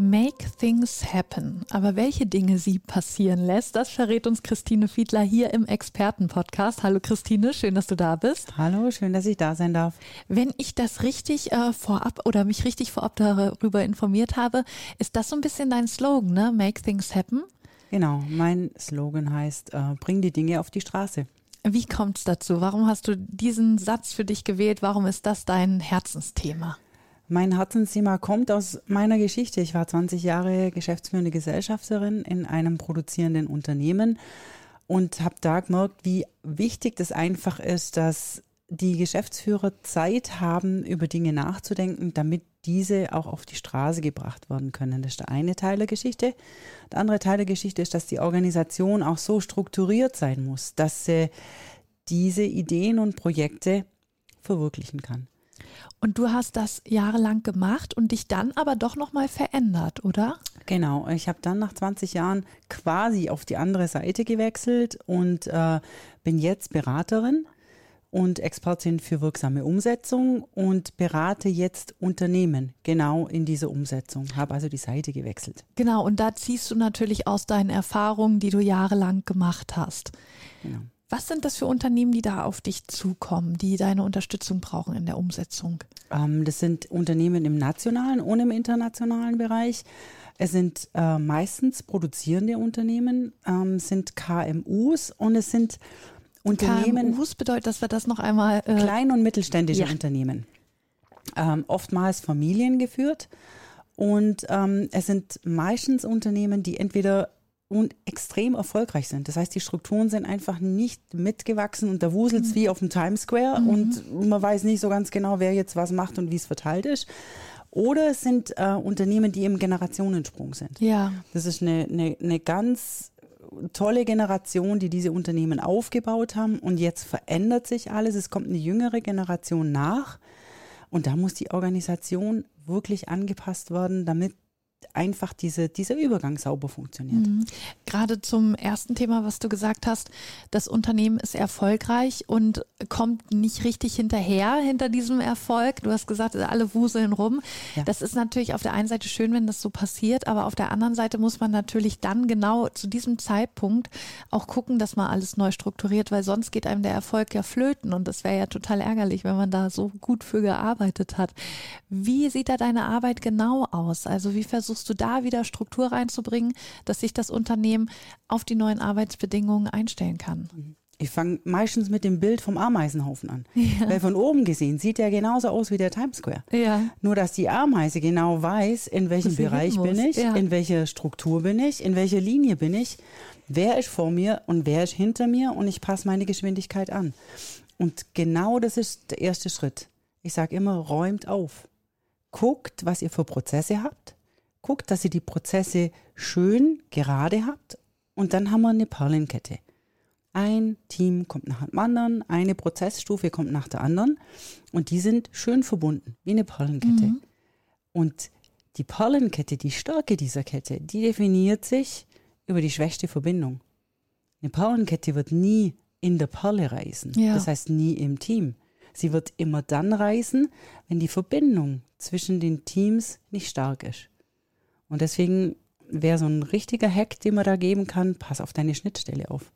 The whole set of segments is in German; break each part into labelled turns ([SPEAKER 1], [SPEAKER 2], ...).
[SPEAKER 1] Make things happen. Aber welche Dinge sie passieren lässt, das verrät uns Christine Fiedler hier im Expertenpodcast. Hallo Christine, schön, dass du da bist.
[SPEAKER 2] Hallo, schön, dass ich da sein darf.
[SPEAKER 1] Wenn ich das richtig äh, vorab oder mich richtig vorab darüber informiert habe, ist das so ein bisschen dein Slogan, ne? Make things happen.
[SPEAKER 2] Genau, mein Slogan heißt, äh, bring die Dinge auf die Straße.
[SPEAKER 1] Wie kommt es dazu? Warum hast du diesen Satz für dich gewählt? Warum ist das dein Herzensthema?
[SPEAKER 2] Mein Herzensthema kommt aus meiner Geschichte. Ich war 20 Jahre geschäftsführende Gesellschafterin in einem produzierenden Unternehmen und habe da gemerkt, wie wichtig das einfach ist, dass die Geschäftsführer Zeit haben, über Dinge nachzudenken, damit diese auch auf die Straße gebracht werden können. Das ist der eine Teil der Geschichte. Der andere Teil der Geschichte ist, dass die Organisation auch so strukturiert sein muss, dass sie diese Ideen und Projekte verwirklichen kann.
[SPEAKER 1] Und du hast das jahrelang gemacht und dich dann aber doch nochmal verändert, oder?
[SPEAKER 2] Genau, ich habe dann nach 20 Jahren quasi auf die andere Seite gewechselt und äh, bin jetzt Beraterin und Expertin für wirksame Umsetzung und berate jetzt Unternehmen genau in dieser Umsetzung. Habe also die Seite gewechselt.
[SPEAKER 1] Genau, und da ziehst du natürlich aus deinen Erfahrungen, die du jahrelang gemacht hast. Genau. Was sind das für Unternehmen, die da auf dich zukommen, die deine Unterstützung brauchen in der Umsetzung?
[SPEAKER 2] Ähm, das sind Unternehmen im nationalen und im internationalen Bereich. Es sind äh, meistens produzierende Unternehmen, ähm, sind KMUs und es sind Unternehmen.
[SPEAKER 1] KMUs bedeutet, dass wir das noch einmal.
[SPEAKER 2] Äh, klein- und mittelständische ja. Unternehmen. Ähm, oftmals familiengeführt. Und ähm, es sind meistens Unternehmen, die entweder und extrem erfolgreich sind. Das heißt, die Strukturen sind einfach nicht mitgewachsen und da wuselt es mhm. wie auf dem Times Square mhm. und man weiß nicht so ganz genau, wer jetzt was macht und wie es verteilt ist. Oder es sind äh, Unternehmen, die im Generationensprung sind.
[SPEAKER 1] Ja.
[SPEAKER 2] Das ist eine, eine, eine ganz tolle Generation, die diese Unternehmen aufgebaut haben und jetzt verändert sich alles. Es kommt eine jüngere Generation nach und da muss die Organisation wirklich angepasst werden, damit einfach diese, dieser Übergang sauber funktioniert. Mhm.
[SPEAKER 1] Gerade zum ersten Thema, was du gesagt hast, das Unternehmen ist erfolgreich und kommt nicht richtig hinterher hinter diesem Erfolg. Du hast gesagt, alle wuseln rum. Ja. Das ist natürlich auf der einen Seite schön, wenn das so passiert, aber auf der anderen Seite muss man natürlich dann genau zu diesem Zeitpunkt auch gucken, dass man alles neu strukturiert, weil sonst geht einem der Erfolg ja flöten und das wäre ja total ärgerlich, wenn man da so gut für gearbeitet hat. Wie sieht da deine Arbeit genau aus? Also wie versuchst versuchst du da wieder Struktur reinzubringen, dass sich das Unternehmen auf die neuen Arbeitsbedingungen einstellen kann?
[SPEAKER 2] Ich fange meistens mit dem Bild vom Ameisenhaufen an. Ja. Weil von oben gesehen sieht der genauso aus wie der Times Square.
[SPEAKER 1] Ja.
[SPEAKER 2] Nur, dass die Ameise genau weiß, in welchem Bereich bin ich, ja. in welcher Struktur bin ich, in welcher Linie bin ich, wer ist vor mir und wer ist hinter mir und ich passe meine Geschwindigkeit an. Und genau das ist der erste Schritt. Ich sage immer, räumt auf. Guckt, was ihr für Prozesse habt guckt, dass ihr die Prozesse schön gerade habt und dann haben wir eine Perlenkette. Ein Team kommt nach dem anderen, eine Prozessstufe kommt nach der anderen und die sind schön verbunden, wie eine Perlenkette. Mhm. Und die Perlenkette, die Stärke dieser Kette, die definiert sich über die schwächste Verbindung. Eine Perlenkette wird nie in der Perle reißen, ja. das heißt nie im Team. Sie wird immer dann reißen, wenn die Verbindung zwischen den Teams nicht stark ist. Und deswegen wäre so ein richtiger Hack, den man da geben kann, pass auf deine Schnittstelle auf.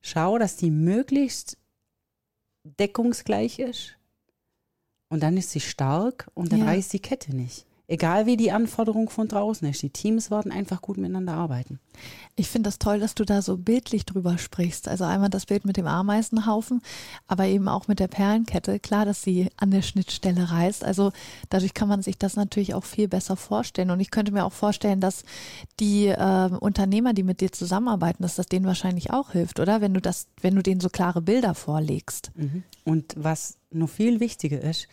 [SPEAKER 2] Schau, dass die möglichst deckungsgleich ist. Und dann ist sie stark und dann ja. reißt die Kette nicht. Egal wie die Anforderung von draußen ist, die Teams werden einfach gut miteinander arbeiten.
[SPEAKER 1] Ich finde das toll, dass du da so bildlich drüber sprichst. Also einmal das Bild mit dem Ameisenhaufen, aber eben auch mit der Perlenkette. Klar, dass sie an der Schnittstelle reißt. Also dadurch kann man sich das natürlich auch viel besser vorstellen. Und ich könnte mir auch vorstellen, dass die äh, Unternehmer, die mit dir zusammenarbeiten, dass das denen wahrscheinlich auch hilft, oder? Wenn du das, wenn du denen so klare Bilder vorlegst.
[SPEAKER 2] Mhm. Und was noch viel wichtiger ist,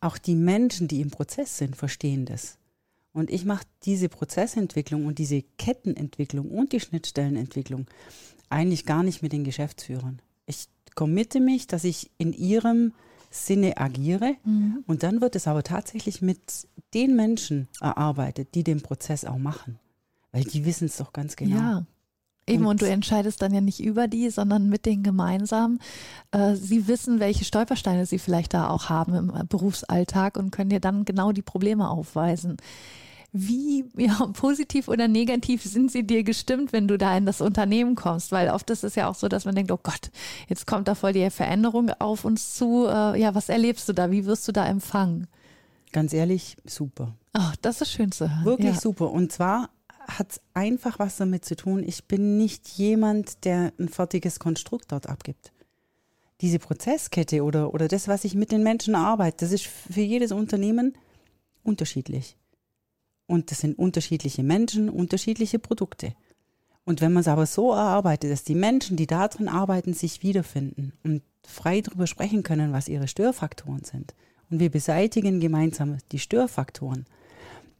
[SPEAKER 2] auch die Menschen, die im Prozess sind, verstehen das. Und ich mache diese Prozessentwicklung und diese Kettenentwicklung und die Schnittstellenentwicklung eigentlich gar nicht mit den Geschäftsführern. Ich committe mich, dass ich in ihrem Sinne agiere. Mhm. Und dann wird es aber tatsächlich mit den Menschen erarbeitet, die den Prozess auch machen. Weil die wissen es doch ganz genau.
[SPEAKER 1] Ja. Eben, und, und, du entscheidest dann ja nicht über die, sondern mit denen gemeinsam. Äh, sie wissen, welche Stolpersteine sie vielleicht da auch haben im Berufsalltag und können dir dann genau die Probleme aufweisen. Wie ja, positiv oder negativ sind sie dir gestimmt, wenn du da in das Unternehmen kommst? Weil oft ist es ja auch so, dass man denkt, oh Gott, jetzt kommt da voll die Veränderung auf uns zu. Äh, ja, was erlebst du da? Wie wirst du da empfangen?
[SPEAKER 2] Ganz ehrlich, super.
[SPEAKER 1] Ach, das ist schön zu hören.
[SPEAKER 2] Wirklich ja. super. Und zwar hat es einfach was damit zu tun, ich bin nicht jemand, der ein fertiges Konstrukt dort abgibt. Diese Prozesskette oder, oder das, was ich mit den Menschen arbeite, das ist für jedes Unternehmen unterschiedlich. Und das sind unterschiedliche Menschen, unterschiedliche Produkte. Und wenn man es aber so erarbeitet, dass die Menschen, die da drin arbeiten, sich wiederfinden und frei darüber sprechen können, was ihre Störfaktoren sind, und wir beseitigen gemeinsam die Störfaktoren,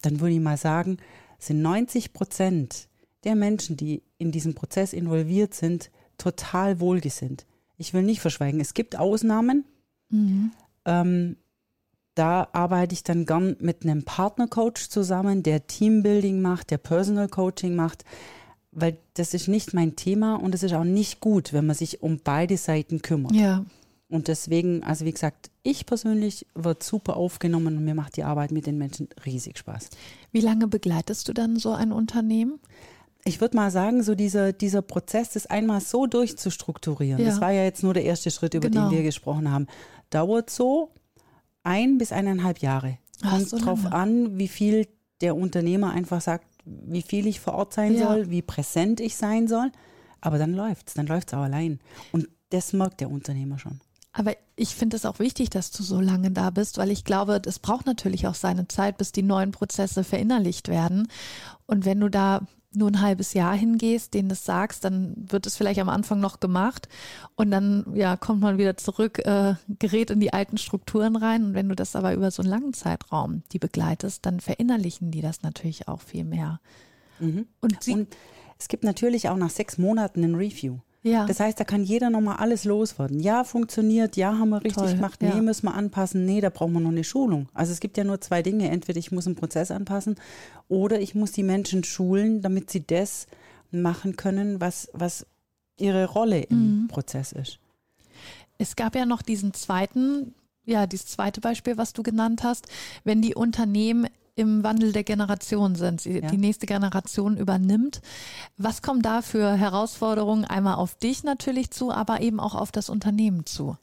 [SPEAKER 2] dann würde ich mal sagen, sind 90 Prozent der Menschen, die in diesem Prozess involviert sind, total wohlgesinnt. Ich will nicht verschweigen, es gibt Ausnahmen. Mhm. Ähm, da arbeite ich dann gern mit einem Partnercoach zusammen, der Teambuilding macht, der Personal Coaching macht, weil das ist nicht mein Thema und es ist auch nicht gut, wenn man sich um beide Seiten kümmert.
[SPEAKER 1] Ja.
[SPEAKER 2] Und deswegen, also wie gesagt, ich persönlich wird super aufgenommen und mir macht die Arbeit mit den Menschen riesig Spaß.
[SPEAKER 1] Wie lange begleitest du dann so ein Unternehmen?
[SPEAKER 2] Ich würde mal sagen, so dieser, dieser Prozess, das einmal so durchzustrukturieren, ja. das war ja jetzt nur der erste Schritt, über genau. den wir gesprochen haben, dauert so ein bis eineinhalb Jahre. Kommt so drauf an, wie viel der Unternehmer einfach sagt, wie viel ich vor Ort sein ja. soll, wie präsent ich sein soll. Aber dann läuft's, dann läuft's auch allein. Und das merkt der Unternehmer schon.
[SPEAKER 1] Aber ich finde es auch wichtig, dass du so lange da bist, weil ich glaube, es braucht natürlich auch seine Zeit, bis die neuen Prozesse verinnerlicht werden. Und wenn du da nur ein halbes Jahr hingehst, denen das sagst, dann wird es vielleicht am Anfang noch gemacht und dann ja kommt man wieder zurück, äh, gerät in die alten Strukturen rein. Und wenn du das aber über so einen langen Zeitraum die begleitest, dann verinnerlichen die das natürlich auch viel mehr.
[SPEAKER 2] Mhm. Und, und es gibt natürlich auch nach sechs Monaten ein Review. Ja. Das heißt, da kann jeder nochmal alles loswerden. Ja, funktioniert, ja, haben wir richtig Toll, gemacht, nee, ja. müssen wir anpassen, nee, da brauchen wir noch eine Schulung. Also es gibt ja nur zwei Dinge. Entweder ich muss einen Prozess anpassen oder ich muss die Menschen schulen, damit sie das machen können, was, was ihre Rolle im mhm. Prozess ist.
[SPEAKER 1] Es gab ja noch diesen zweiten, ja, dieses zweite Beispiel, was du genannt hast, wenn die Unternehmen im Wandel der Generation sind, sie, ja. die nächste Generation übernimmt. Was kommen da für Herausforderungen einmal auf dich natürlich zu, aber eben auch auf das Unternehmen zu?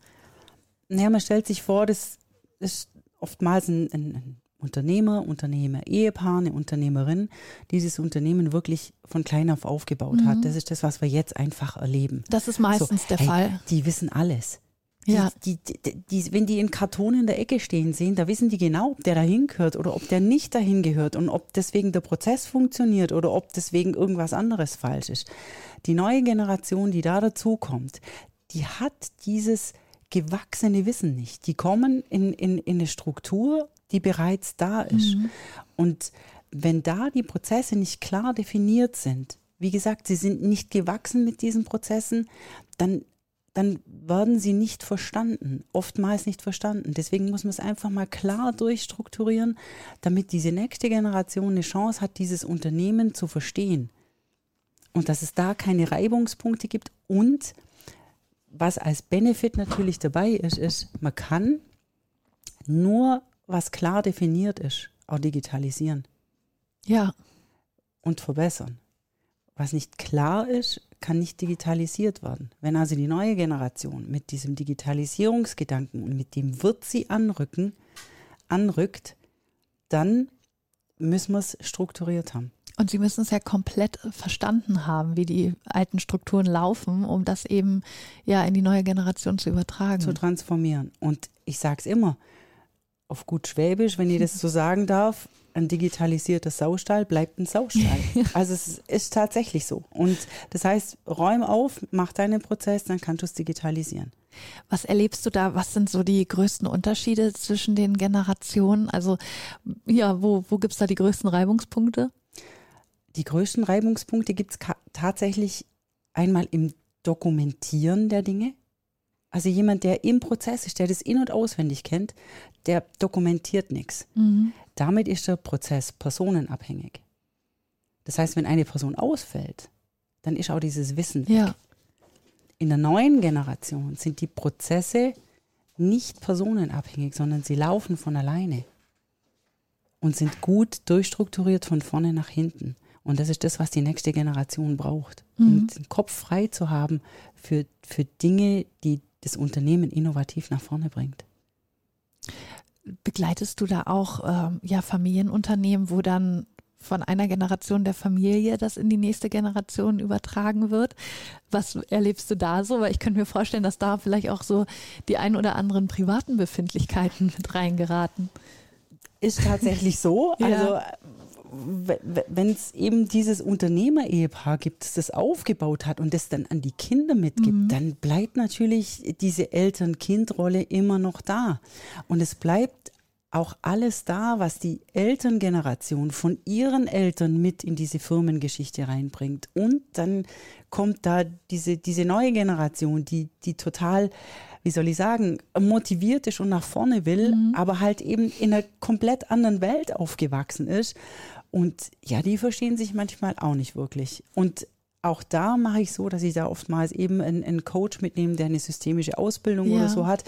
[SPEAKER 2] Naja, man stellt sich vor, das ist oftmals ein, ein Unternehmer, Unternehmer, Ehepaar, eine Unternehmerin, dieses Unternehmen wirklich von klein auf aufgebaut mhm. hat. Das ist das, was wir jetzt einfach erleben.
[SPEAKER 1] Das ist meistens so, der hey, Fall.
[SPEAKER 2] Die wissen alles. Ja. Die, die, die, wenn die in Karton in der Ecke stehen sehen, da wissen die genau, ob der dahin gehört oder ob der nicht dahin gehört und ob deswegen der Prozess funktioniert oder ob deswegen irgendwas anderes falsch ist. Die neue Generation, die da dazukommt, die hat dieses gewachsene Wissen nicht. Die kommen in, in, in eine Struktur, die bereits da ist. Mhm. Und wenn da die Prozesse nicht klar definiert sind, wie gesagt, sie sind nicht gewachsen mit diesen Prozessen, dann dann werden sie nicht verstanden, oftmals nicht verstanden. Deswegen muss man es einfach mal klar durchstrukturieren, damit diese nächste Generation eine Chance hat, dieses Unternehmen zu verstehen. Und dass es da keine Reibungspunkte gibt. Und was als Benefit natürlich dabei ist, ist, man kann nur, was klar definiert ist, auch digitalisieren.
[SPEAKER 1] Ja.
[SPEAKER 2] Und verbessern. Was nicht klar ist, kann nicht digitalisiert werden. Wenn also die neue Generation mit diesem Digitalisierungsgedanken und mit dem wird sie anrücken, anrückt, dann müssen wir es strukturiert haben.
[SPEAKER 1] Und Sie müssen es ja komplett verstanden haben, wie die alten Strukturen laufen, um das eben ja in die neue Generation zu übertragen.
[SPEAKER 2] Zu transformieren. Und ich sage es immer, auf gut Schwäbisch, wenn ich das so sagen darf, ein digitalisierter Saustall bleibt ein Saustall. Also es ist tatsächlich so. Und das heißt, räum auf, mach deinen Prozess, dann kannst du es digitalisieren.
[SPEAKER 1] Was erlebst du da? Was sind so die größten Unterschiede zwischen den Generationen? Also ja, wo, wo gibt es da die größten Reibungspunkte?
[SPEAKER 2] Die größten Reibungspunkte gibt es tatsächlich einmal im Dokumentieren der Dinge. Also jemand, der im Prozess ist, der das in- und auswendig kennt, der dokumentiert nichts. Mhm. Damit ist der Prozess personenabhängig. Das heißt, wenn eine Person ausfällt, dann ist auch dieses Wissen weg. Ja. In der neuen Generation sind die Prozesse nicht personenabhängig, sondern sie laufen von alleine und sind gut durchstrukturiert von vorne nach hinten. Und das ist das, was die nächste Generation braucht. Mhm. Um den Kopf frei zu haben für, für Dinge, die das Unternehmen innovativ nach vorne bringt.
[SPEAKER 1] Begleitest du da auch ähm, ja, Familienunternehmen, wo dann von einer Generation der Familie das in die nächste Generation übertragen wird. Was erlebst du da so? Weil ich könnte mir vorstellen, dass da vielleicht auch so die ein oder anderen privaten Befindlichkeiten mit reingeraten.
[SPEAKER 2] Ist tatsächlich so. ja. Also wenn es eben dieses Unternehmer-Ehepaar gibt, das das aufgebaut hat und das dann an die Kinder mitgibt, mhm. dann bleibt natürlich diese Eltern-Kind-Rolle immer noch da. Und es bleibt auch alles da, was die Elterngeneration von ihren Eltern mit in diese Firmengeschichte reinbringt. Und dann kommt da diese, diese neue Generation, die, die total, wie soll ich sagen, motiviert ist und nach vorne will, mhm. aber halt eben in einer komplett anderen Welt aufgewachsen ist. Und ja, die verstehen sich manchmal auch nicht wirklich. Und auch da mache ich so, dass ich da oftmals eben einen, einen Coach mitnehme, der eine systemische Ausbildung ja. oder so hat,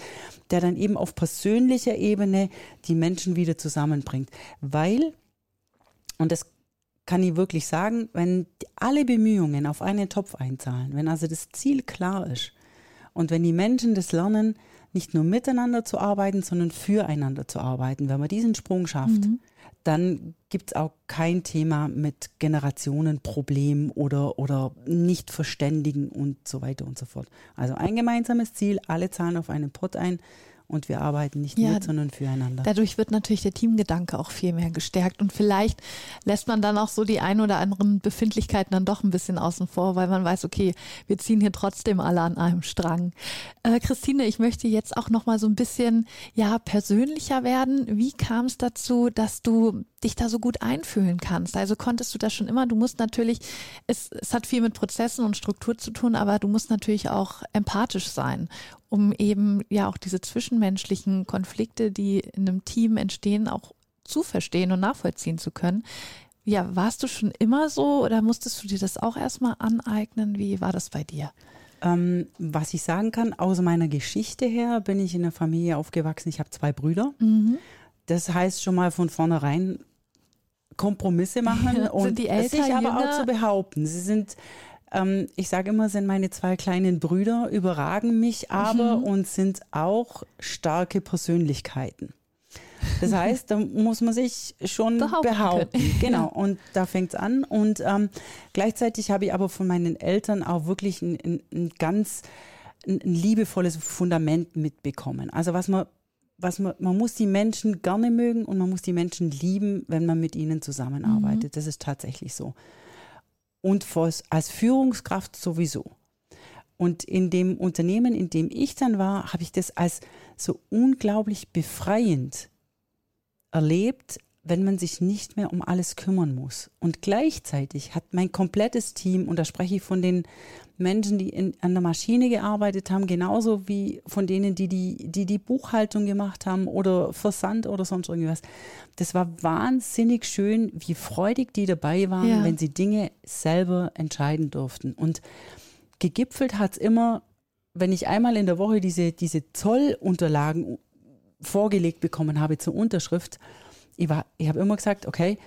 [SPEAKER 2] der dann eben auf persönlicher Ebene die Menschen wieder zusammenbringt. Weil, und das kann ich wirklich sagen, wenn alle Bemühungen auf einen Topf einzahlen, wenn also das Ziel klar ist und wenn die Menschen das lernen, nicht nur miteinander zu arbeiten, sondern füreinander zu arbeiten, wenn man diesen Sprung schafft, mhm dann gibt es auch kein Thema mit Generationenproblemen oder, oder Nichtverständigen und so weiter und so fort. Also ein gemeinsames Ziel, alle zahlen auf einen Pott ein und wir arbeiten nicht ja, mit, sondern füreinander.
[SPEAKER 1] Dadurch wird natürlich der Teamgedanke auch viel mehr gestärkt und vielleicht lässt man dann auch so die ein oder anderen Befindlichkeiten dann doch ein bisschen außen vor, weil man weiß, okay, wir ziehen hier trotzdem alle an einem Strang. Äh, Christine, ich möchte jetzt auch noch mal so ein bisschen ja persönlicher werden. Wie kam es dazu, dass du dich da so gut einfühlen kannst. Also konntest du das schon immer. Du musst natürlich, es, es hat viel mit Prozessen und Struktur zu tun, aber du musst natürlich auch empathisch sein, um eben ja auch diese zwischenmenschlichen Konflikte, die in einem Team entstehen, auch zu verstehen und nachvollziehen zu können. Ja, warst du schon immer so oder musstest du dir das auch erstmal aneignen? Wie war das bei dir?
[SPEAKER 2] Ähm, was ich sagen kann, aus meiner Geschichte her bin ich in einer Familie aufgewachsen. Ich habe zwei Brüder. Mhm. Das heißt schon mal von vornherein, Kompromisse machen und sich aber auch zu behaupten. Sie sind ähm, ich sage immer, sind meine zwei kleinen Brüder, überragen mich aber mhm. und sind auch starke Persönlichkeiten. Das heißt, da muss man sich schon behaupten. behaupten. Genau, und da fängt es an. Und ähm, gleichzeitig habe ich aber von meinen Eltern auch wirklich ein, ein, ein ganz ein, ein liebevolles Fundament mitbekommen. Also was man was man, man muss die Menschen gerne mögen und man muss die Menschen lieben, wenn man mit ihnen zusammenarbeitet. Mhm. Das ist tatsächlich so. Und als Führungskraft sowieso. Und in dem Unternehmen, in dem ich dann war, habe ich das als so unglaublich befreiend erlebt, wenn man sich nicht mehr um alles kümmern muss. Und gleichzeitig hat mein komplettes Team, und da spreche ich von den Menschen, die in, an der Maschine gearbeitet haben, genauso wie von denen, die die, die die Buchhaltung gemacht haben oder Versand oder sonst irgendwas. Das war wahnsinnig schön, wie freudig die dabei waren, ja. wenn sie Dinge selber entscheiden durften. Und gegipfelt hat es immer, wenn ich einmal in der Woche diese, diese Zollunterlagen vorgelegt bekommen habe zur Unterschrift, ich, ich habe immer gesagt, okay,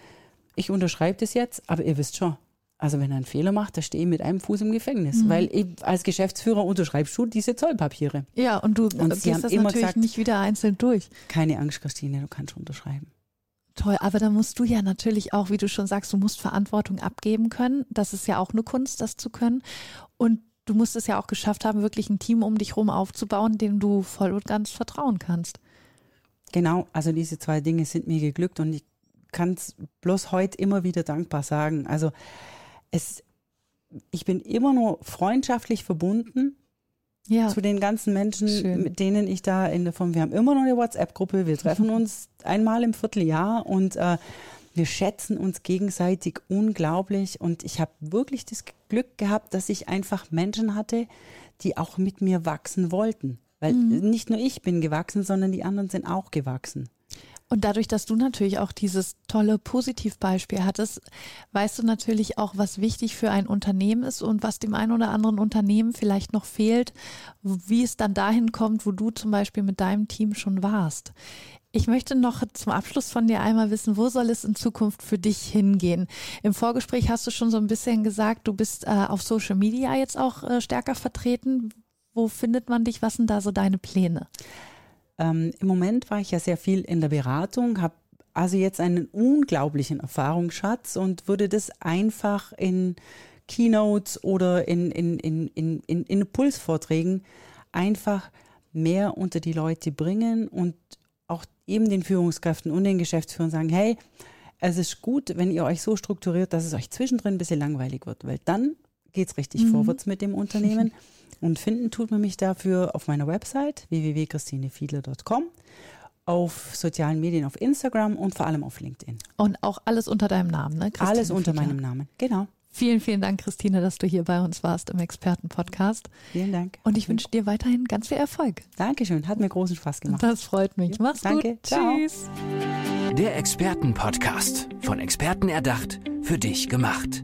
[SPEAKER 2] ich unterschreibe das jetzt, aber ihr wisst schon, also wenn er einen Fehler macht, da stehe ich mit einem Fuß im Gefängnis, mhm. weil ich als Geschäftsführer unterschreibst du diese Zollpapiere.
[SPEAKER 1] Ja, und du und gehst das natürlich gesagt, nicht wieder einzeln durch.
[SPEAKER 2] Keine Angst, Christine, du kannst unterschreiben.
[SPEAKER 1] Toll, aber da musst du ja natürlich auch, wie du schon sagst, du musst Verantwortung abgeben können. Das ist ja auch eine Kunst, das zu können. Und du musst es ja auch geschafft haben, wirklich ein Team um dich herum aufzubauen, dem du voll und ganz vertrauen kannst.
[SPEAKER 2] Genau, also diese zwei Dinge sind mir geglückt und ich kann es bloß heute immer wieder dankbar sagen. Also es, ich bin immer nur freundschaftlich verbunden ja. zu den ganzen Menschen, Schön. mit denen ich da in der Form, wir haben immer noch eine WhatsApp-Gruppe, wir treffen uns einmal im Vierteljahr und äh, wir schätzen uns gegenseitig unglaublich und ich habe wirklich das Glück gehabt, dass ich einfach Menschen hatte, die auch mit mir wachsen wollten. Weil mhm. nicht nur ich bin gewachsen, sondern die anderen sind auch gewachsen.
[SPEAKER 1] Und dadurch, dass du natürlich auch dieses tolle Positivbeispiel hattest, weißt du natürlich auch, was wichtig für ein Unternehmen ist und was dem einen oder anderen Unternehmen vielleicht noch fehlt, wie es dann dahin kommt, wo du zum Beispiel mit deinem Team schon warst. Ich möchte noch zum Abschluss von dir einmal wissen, wo soll es in Zukunft für dich hingehen? Im Vorgespräch hast du schon so ein bisschen gesagt, du bist äh, auf Social Media jetzt auch äh, stärker vertreten. Wo findet man dich? Was sind da so deine Pläne?
[SPEAKER 2] Ähm, Im Moment war ich ja sehr viel in der Beratung, habe also jetzt einen unglaublichen Erfahrungsschatz und würde das einfach in Keynotes oder in, in, in, in, in, in Impulsvorträgen einfach mehr unter die Leute bringen und auch eben den Führungskräften und den Geschäftsführern sagen, hey, es ist gut, wenn ihr euch so strukturiert, dass es euch zwischendrin ein bisschen langweilig wird, weil dann geht es richtig mhm. vorwärts mit dem Unternehmen. Und finden tut man mich dafür auf meiner Website www.christinefiedler.com, auf sozialen Medien, auf Instagram und vor allem auf LinkedIn.
[SPEAKER 1] Und auch alles unter deinem Namen, ne?
[SPEAKER 2] Christine alles unter Fiedler. meinem Namen, genau.
[SPEAKER 1] Vielen, vielen Dank, Christine, dass du hier bei uns warst im Expertenpodcast.
[SPEAKER 2] Vielen Dank.
[SPEAKER 1] Und ich wünsche dir weiterhin ganz viel Erfolg.
[SPEAKER 2] Dankeschön, hat mir großen Spaß gemacht.
[SPEAKER 1] Das freut mich. Mach's
[SPEAKER 2] Danke.
[SPEAKER 1] gut.
[SPEAKER 2] Ciao.
[SPEAKER 1] Tschüss.
[SPEAKER 3] Der Expertenpodcast, von Experten erdacht, für dich gemacht.